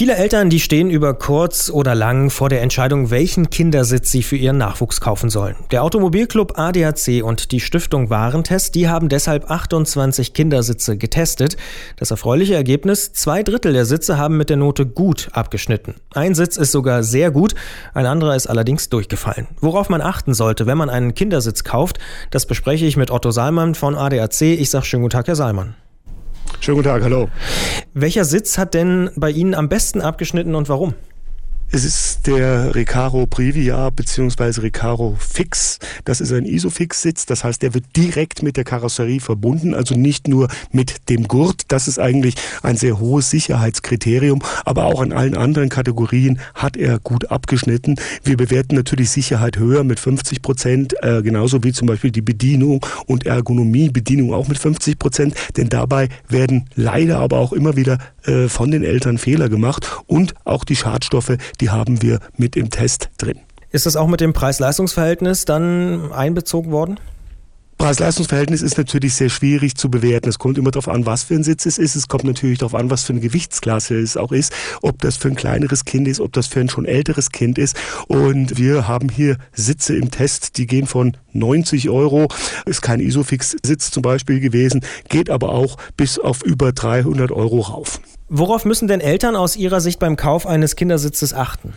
Viele Eltern, die stehen über kurz oder lang vor der Entscheidung, welchen Kindersitz sie für ihren Nachwuchs kaufen sollen. Der Automobilclub ADAC und die Stiftung Warentest, die haben deshalb 28 Kindersitze getestet. Das erfreuliche Ergebnis, zwei Drittel der Sitze haben mit der Note gut abgeschnitten. Ein Sitz ist sogar sehr gut, ein anderer ist allerdings durchgefallen. Worauf man achten sollte, wenn man einen Kindersitz kauft, das bespreche ich mit Otto Salmann von ADAC. Ich sage schönen guten Tag, Herr Salmann. Schönen guten Tag, hallo. Welcher Sitz hat denn bei Ihnen am besten abgeschnitten und warum? Es ist der Recaro Previa bzw. Recaro Fix. Das ist ein Isofix-Sitz, das heißt, der wird direkt mit der Karosserie verbunden, also nicht nur mit dem Gurt. Das ist eigentlich ein sehr hohes Sicherheitskriterium, aber auch an allen anderen Kategorien hat er gut abgeschnitten. Wir bewerten natürlich Sicherheit höher mit 50 Prozent, äh, genauso wie zum Beispiel die Bedienung und Ergonomie, Bedienung auch mit 50 Prozent, denn dabei werden leider aber auch immer wieder äh, von den Eltern Fehler gemacht und auch die Schadstoffe, die haben wir mit im Test drin. Ist das auch mit dem Preis-Leistungs-Verhältnis dann einbezogen worden? Preis-Leistungs-Verhältnis ist natürlich sehr schwierig zu bewerten. Es kommt immer darauf an, was für ein Sitz es ist. Es kommt natürlich darauf an, was für eine Gewichtsklasse es auch ist. Ob das für ein kleineres Kind ist, ob das für ein schon älteres Kind ist. Und wir haben hier Sitze im Test, die gehen von 90 Euro. Ist kein Isofix-Sitz zum Beispiel gewesen, geht aber auch bis auf über 300 Euro rauf. Worauf müssen denn Eltern aus Ihrer Sicht beim Kauf eines Kindersitzes achten?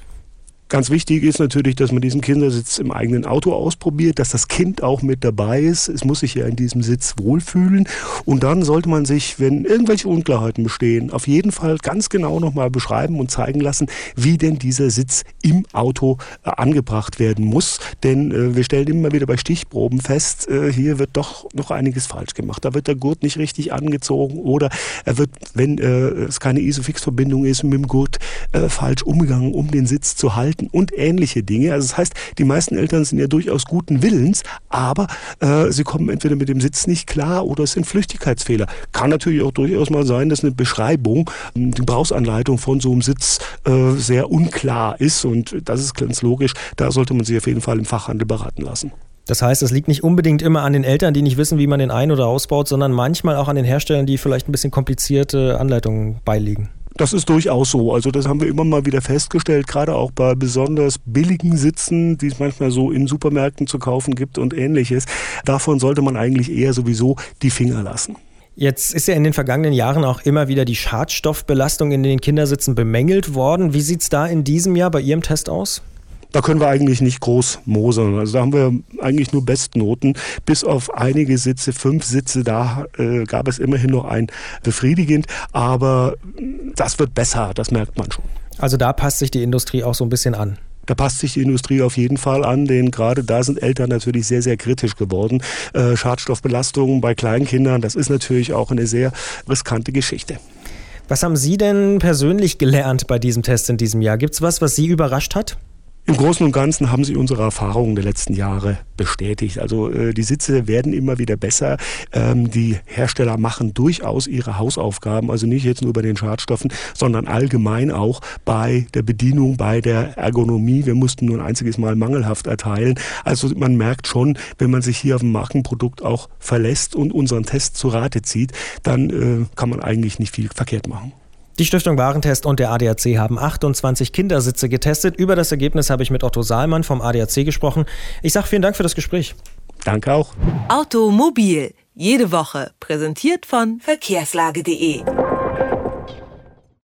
Ganz wichtig ist natürlich, dass man diesen Kindersitz im eigenen Auto ausprobiert, dass das Kind auch mit dabei ist. Es muss sich ja in diesem Sitz wohlfühlen. Und dann sollte man sich, wenn irgendwelche Unklarheiten bestehen, auf jeden Fall ganz genau nochmal beschreiben und zeigen lassen, wie denn dieser Sitz im Auto äh, angebracht werden muss. Denn äh, wir stellen immer wieder bei Stichproben fest, äh, hier wird doch noch einiges falsch gemacht. Da wird der Gurt nicht richtig angezogen oder er wird, wenn äh, es keine Isofix-Verbindung ist, mit dem Gurt äh, falsch umgegangen, um den Sitz zu halten. Verhalten und ähnliche Dinge. Also das heißt, die meisten Eltern sind ja durchaus guten Willens, aber äh, sie kommen entweder mit dem Sitz nicht klar oder es sind Flüchtigkeitsfehler. Kann natürlich auch durchaus mal sein, dass eine Beschreibung, die Gebrauchsanleitung von so einem Sitz äh, sehr unklar ist und das ist ganz logisch. Da sollte man sich auf jeden Fall im Fachhandel beraten lassen. Das heißt, es liegt nicht unbedingt immer an den Eltern, die nicht wissen, wie man den ein- oder ausbaut, sondern manchmal auch an den Herstellern, die vielleicht ein bisschen komplizierte Anleitungen beilegen. Das ist durchaus so. Also das haben wir immer mal wieder festgestellt, gerade auch bei besonders billigen Sitzen, die es manchmal so in Supermärkten zu kaufen gibt und ähnliches. Davon sollte man eigentlich eher sowieso die Finger lassen. Jetzt ist ja in den vergangenen Jahren auch immer wieder die Schadstoffbelastung in den Kindersitzen bemängelt worden. Wie sieht es da in diesem Jahr bei Ihrem Test aus? Da können wir eigentlich nicht groß mosern. Also da haben wir eigentlich nur Bestnoten. Bis auf einige Sitze, fünf Sitze, da äh, gab es immerhin noch ein befriedigend. Aber das wird besser, das merkt man schon. Also da passt sich die Industrie auch so ein bisschen an. Da passt sich die Industrie auf jeden Fall an, denn gerade da sind Eltern natürlich sehr, sehr kritisch geworden. Äh, Schadstoffbelastungen bei Kleinkindern, das ist natürlich auch eine sehr riskante Geschichte. Was haben Sie denn persönlich gelernt bei diesem Test in diesem Jahr? Gibt es was, was Sie überrascht hat? Im Großen und Ganzen haben sie unsere Erfahrungen der letzten Jahre bestätigt. Also äh, die Sitze werden immer wieder besser. Ähm, die Hersteller machen durchaus ihre Hausaufgaben, also nicht jetzt nur bei den Schadstoffen, sondern allgemein auch bei der Bedienung, bei der Ergonomie. Wir mussten nur ein einziges Mal mangelhaft erteilen. Also man merkt schon, wenn man sich hier auf ein Markenprodukt auch verlässt und unseren Test zu Rate zieht, dann äh, kann man eigentlich nicht viel verkehrt machen. Die Stiftung Warentest und der ADAC haben 28 Kindersitze getestet. Über das Ergebnis habe ich mit Otto Saalmann vom ADAC gesprochen. Ich sage vielen Dank für das Gespräch. Danke auch. Automobil. Jede Woche. Präsentiert von verkehrslage.de.